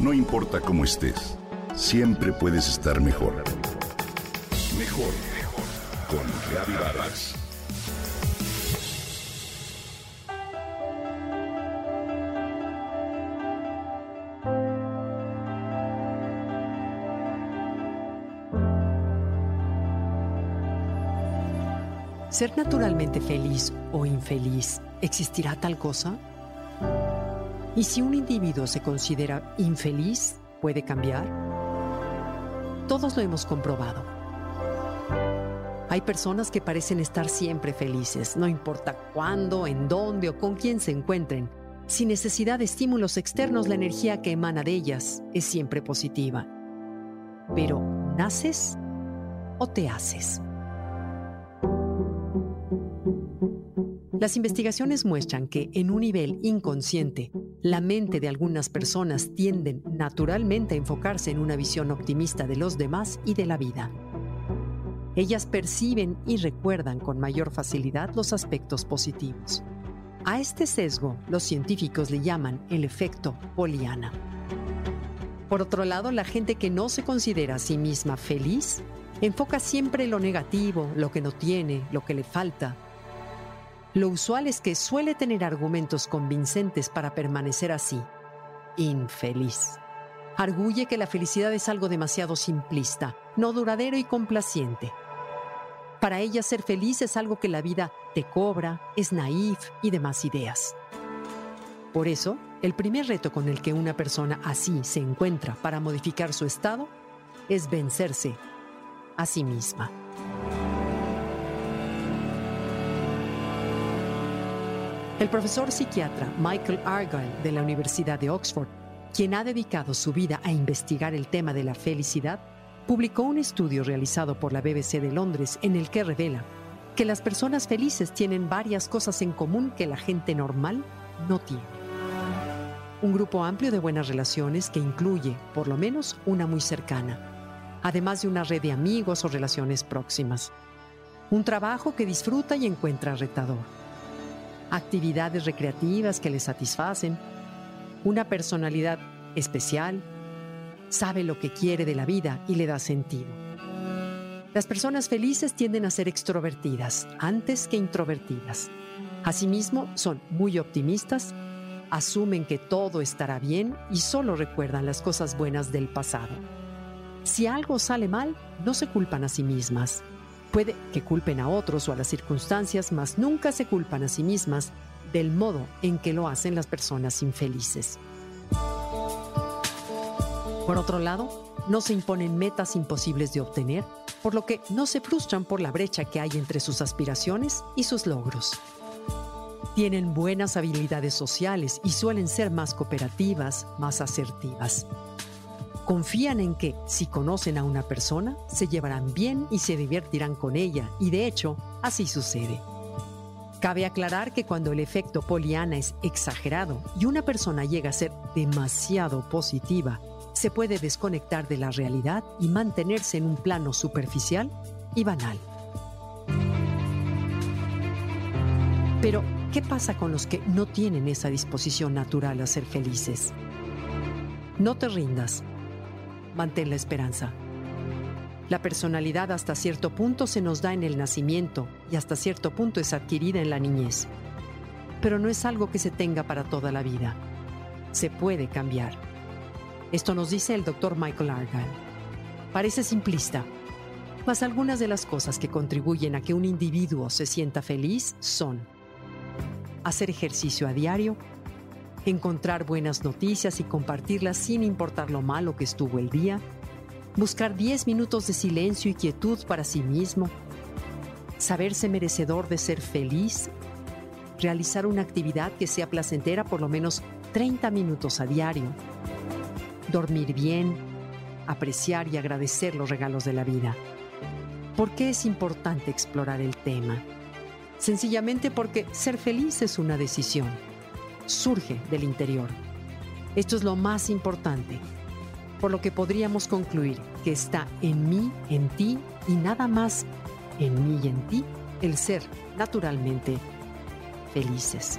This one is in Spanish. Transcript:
No importa cómo estés, siempre puedes estar mejor. Mejor, mejor. Con Reavivadas. ¿Ser naturalmente feliz o infeliz existirá tal cosa? ¿Y si un individuo se considera infeliz, puede cambiar? Todos lo hemos comprobado. Hay personas que parecen estar siempre felices, no importa cuándo, en dónde o con quién se encuentren. Sin necesidad de estímulos externos, la energía que emana de ellas es siempre positiva. Pero, ¿naces o te haces? Las investigaciones muestran que en un nivel inconsciente, la mente de algunas personas tienden naturalmente a enfocarse en una visión optimista de los demás y de la vida. Ellas perciben y recuerdan con mayor facilidad los aspectos positivos. A este sesgo los científicos le llaman el efecto Poliana. Por otro lado, la gente que no se considera a sí misma feliz enfoca siempre lo negativo, lo que no tiene, lo que le falta, lo usual es que suele tener argumentos convincentes para permanecer así, infeliz. Arguye que la felicidad es algo demasiado simplista, no duradero y complaciente. Para ella ser feliz es algo que la vida te cobra, es naif y demás ideas. Por eso, el primer reto con el que una persona así se encuentra para modificar su estado es vencerse a sí misma. El profesor psiquiatra Michael Argyle de la Universidad de Oxford, quien ha dedicado su vida a investigar el tema de la felicidad, publicó un estudio realizado por la BBC de Londres en el que revela que las personas felices tienen varias cosas en común que la gente normal no tiene. Un grupo amplio de buenas relaciones que incluye, por lo menos, una muy cercana, además de una red de amigos o relaciones próximas. Un trabajo que disfruta y encuentra retador actividades recreativas que le satisfacen, una personalidad especial, sabe lo que quiere de la vida y le da sentido. Las personas felices tienden a ser extrovertidas antes que introvertidas. Asimismo, son muy optimistas, asumen que todo estará bien y solo recuerdan las cosas buenas del pasado. Si algo sale mal, no se culpan a sí mismas, Puede que culpen a otros o a las circunstancias, mas nunca se culpan a sí mismas del modo en que lo hacen las personas infelices. Por otro lado, no se imponen metas imposibles de obtener, por lo que no se frustran por la brecha que hay entre sus aspiraciones y sus logros. Tienen buenas habilidades sociales y suelen ser más cooperativas, más asertivas. Confían en que, si conocen a una persona, se llevarán bien y se divertirán con ella, y de hecho, así sucede. Cabe aclarar que cuando el efecto poliana es exagerado y una persona llega a ser demasiado positiva, se puede desconectar de la realidad y mantenerse en un plano superficial y banal. Pero, ¿qué pasa con los que no tienen esa disposición natural a ser felices? No te rindas mantén la esperanza. La personalidad hasta cierto punto se nos da en el nacimiento y hasta cierto punto es adquirida en la niñez. Pero no es algo que se tenga para toda la vida. Se puede cambiar. Esto nos dice el doctor Michael Argyle. Parece simplista, mas algunas de las cosas que contribuyen a que un individuo se sienta feliz son hacer ejercicio a diario, encontrar buenas noticias y compartirlas sin importar lo malo que estuvo el día, buscar 10 minutos de silencio y quietud para sí mismo, saberse merecedor de ser feliz, realizar una actividad que sea placentera por lo menos 30 minutos a diario, dormir bien, apreciar y agradecer los regalos de la vida. ¿Por qué es importante explorar el tema? Sencillamente porque ser feliz es una decisión surge del interior. Esto es lo más importante, por lo que podríamos concluir que está en mí, en ti y nada más en mí y en ti el ser naturalmente felices.